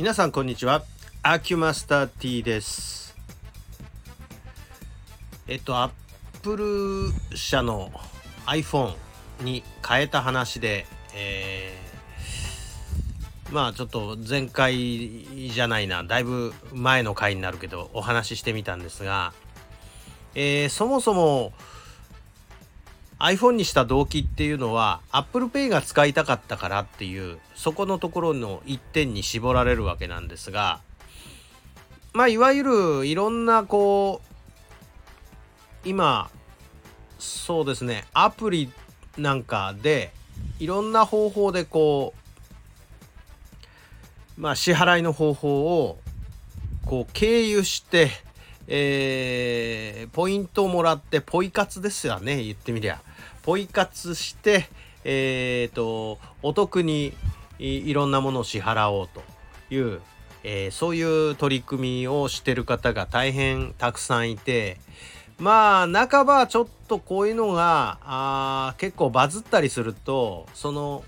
皆さんこんにちは。アキュマスター T です。えっとアップル社の iPhone に変えた話で、えー、まあちょっと前回じゃないな。だいぶ前の回になるけどお話ししてみたんですが、えー、そもそも iPhone にした動機っていうのは Apple Pay が使いたかったからっていうそこのところの一点に絞られるわけなんですがまあいわゆるいろんなこう今そうですねアプリなんかでいろんな方法でこうまあ支払いの方法をこう経由してえー、ポイントをもらってポイ活ですよね。言ってみりゃ。ポイ活して、えーと、お得にいろんなものを支払おうという、えー、そういう取り組みをしてる方が大変たくさんいて。まあ半ばちょっとこういうのがあ結構バズったりするとその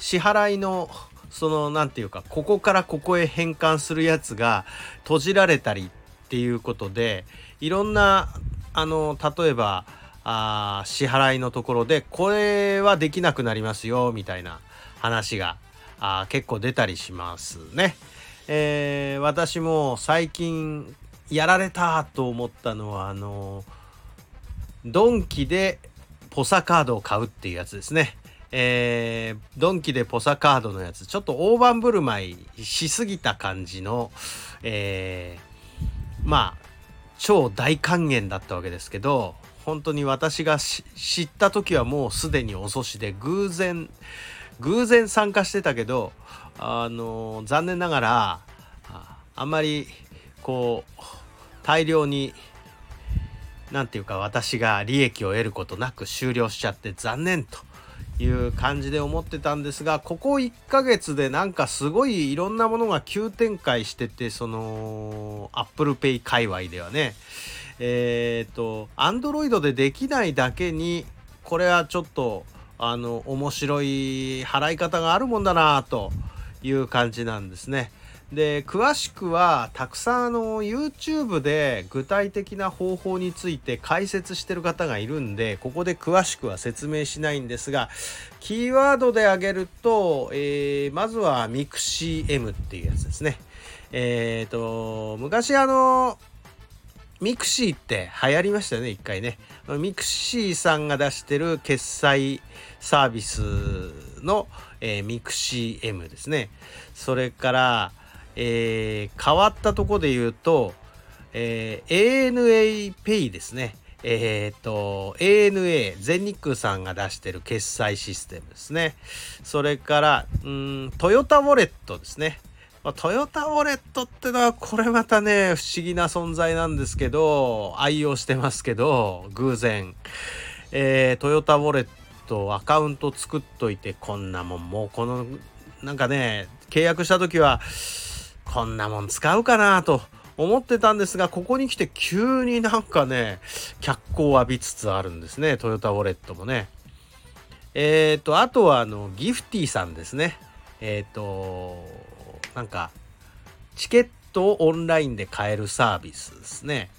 支払いのその何て言うかここからここへ変換するやつが閉じられたりっていうことでいろんなあの例えばあ支払いのところでこれはできなくなりますよみたいな話があ結構出たりしますね。えー、私も最近やられたと思ったのはあのドンキでポサカードを買うっていうやつですね。えー、ドンキでポサカードのやつちょっと大盤振る舞いしすぎた感じの、えー、まあ超大還元だったわけですけど本当に私が知った時はもうすでに遅しで偶然偶然参加してたけどあの残念ながらあんまりこう大量に何て言うか私が利益を得ることなく終了しちゃって残念と。いう感じで思ってたんですがここ1ヶ月でなんかすごいいろんなものが急展開しててその Apple Pay 界隈ではねえっ、ー、と Android でできないだけにこれはちょっとあの面白い払い方があるもんだなという感じなんですね。で詳しくはたくさんあの YouTube で具体的な方法について解説してる方がいるんでここで詳しくは説明しないんですがキーワードで挙げると、えー、まずは MixCM っていうやつですね。えっ、ー、と昔あの mixi って流行りましたよね、一回ね。 mixi さんが出してる決済サービスの、えー、 MIXI M ですね。それから、えー、変わったとこで言うと、えー、ANA Pay ですね。えっ、ー、と、ANA、全日空さんが出してる決済システムですね。それから、うん、トヨタウォレットですね。まあ、トヨタウォレットってのはこれまたね不思議な存在なんですけど愛用してますけど偶然、えー、トヨタウォレットアカウント作っといてこんなもんもうこのなんかね契約した時はこんなもん使うかなと思ってたんですがここに来て急になんかね脚光を浴びつつあるんですね。トヨタウォレットもね。えっ、ー、とあとはあの giftee さんですね。えっ、ー、となんかチケットをオンラインで買えるサービスですね。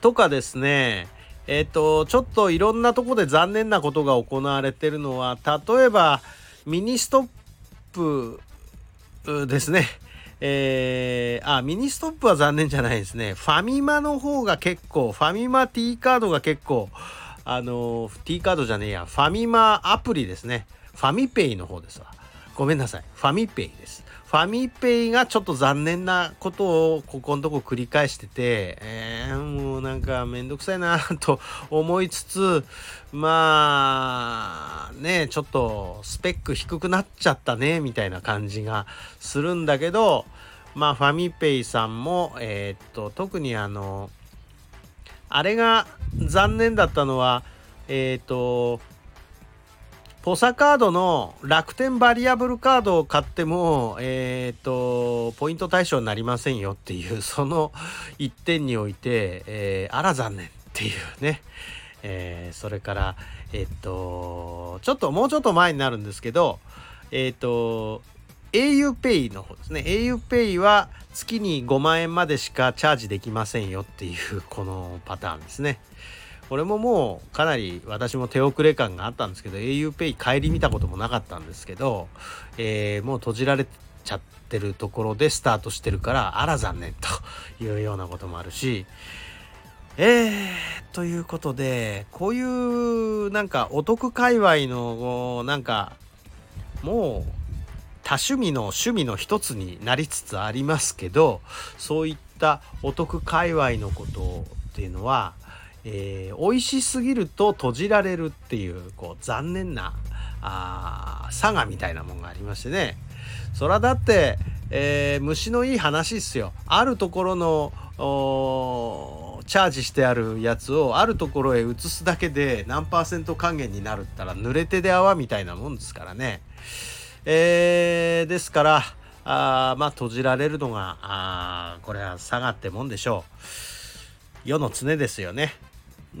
とかですね。えっ、ー、とちょっといろんなとこで残念なことが行われてるのは例えばミニストップですね。えー、あ、ミニストップは残念じゃないですね。ファミマの方が結構、ファミマ T カードが結構、あの、T カードじゃねえや、ファミマアプリですね。ファミペイの方ですわ。ごめんなさい。ファミペイです。ファミペイがちょっと残念なことをここのとこ繰り返してて、えー、もうなんかめんどくさいなと思いつつ、まあ、ね、ちょっとスペック低くなっちゃったね、みたいな感じがするんだけど、まあファミペイさんも、えー、っと、特にあの、あれが残念だったのは、えー、っと、ポサカードの楽天バリアブルカードを買っても、えっ、ー、と、ポイント対象になりませんよっていう、その一点において、えー、あら残念っていうね。えー、それから、えっ、と、ちょっともうちょっと前になるんですけど、えっ、と、auPay の方ですね auPay は月に5万円までしかチャージできませんよっていうこのパターンですねこれももうかなり私も手遅れ感があったんですけど auPay 帰り見たこともなかったんですけど、えー、もう閉じられちゃってるところでスタートしてるからあら残念というようなこともあるしえー、ということでこういうなんかお得界隈のなんかもう多趣味の趣味の一つになりつつありますけどそういったお得界隈のことっていうのは、えー、美味しすぎると閉じられるっていうこう残念なあ差がみたいなもんがありましてね。そらだって、えー、虫のいい話っすよ。あるところのチャージしてあるやつをあるところへ移すだけで何パーセント還元になるったら濡れてで泡みたいなもんですからね。えー、ですからあまあ閉じられるのがあこれは下がってもんでしょう。世の常ですよね。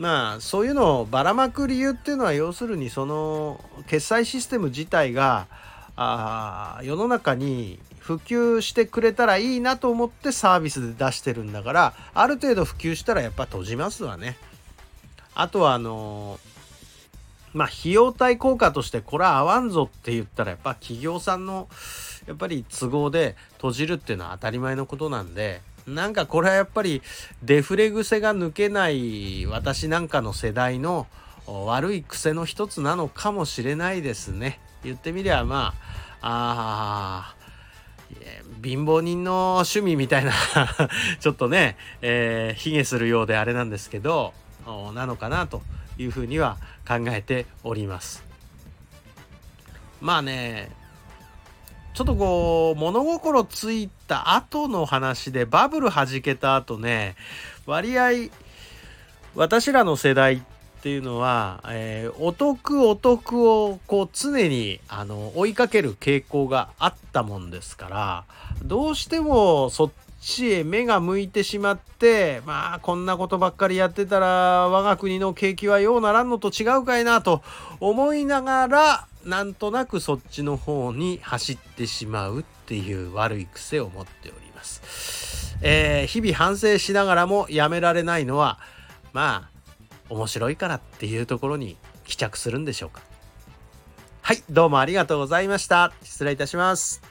まあそういうのをばらまく理由っていうのは要するにその決済システム自体があ世の中に普及してくれたらいいなと思ってサービスで出してるんだからある程度普及したらやっぱ閉じますわね。あとはあのまあ費用対効果としてこれは合わんぞって言ったらやっぱ企業さんのやっぱり都合で閉じるっていうのは当たり前のことなんでなんかこれはやっぱりデフレ癖が抜けない私なんかの世代の悪い癖の一つなのかもしれないですね。言ってみりゃまああ貧乏人の趣味みたいな ちょっとね、えー、卑下するようであれなんですけどなのかなというふうには考えております。まあねちょっとこう物心ついた後の話でバブル弾けた後ね割合私らの世代っていうのは、えー、お得お得をこう常にあの追いかける傾向があったもんですからどうしてもそっちへ目が向いてしまってまあこんなことばっかりやってたら我が国の景気はようならんのと違うかいなと思いながらなんとなくそっちの方に走ってしまうっていう悪い癖を持っております。えー、日々反省しながらもやめられないのはまあ面白いからっていうところに帰着するんでしょうか。はい、どうもありがとうございました。失礼いたします。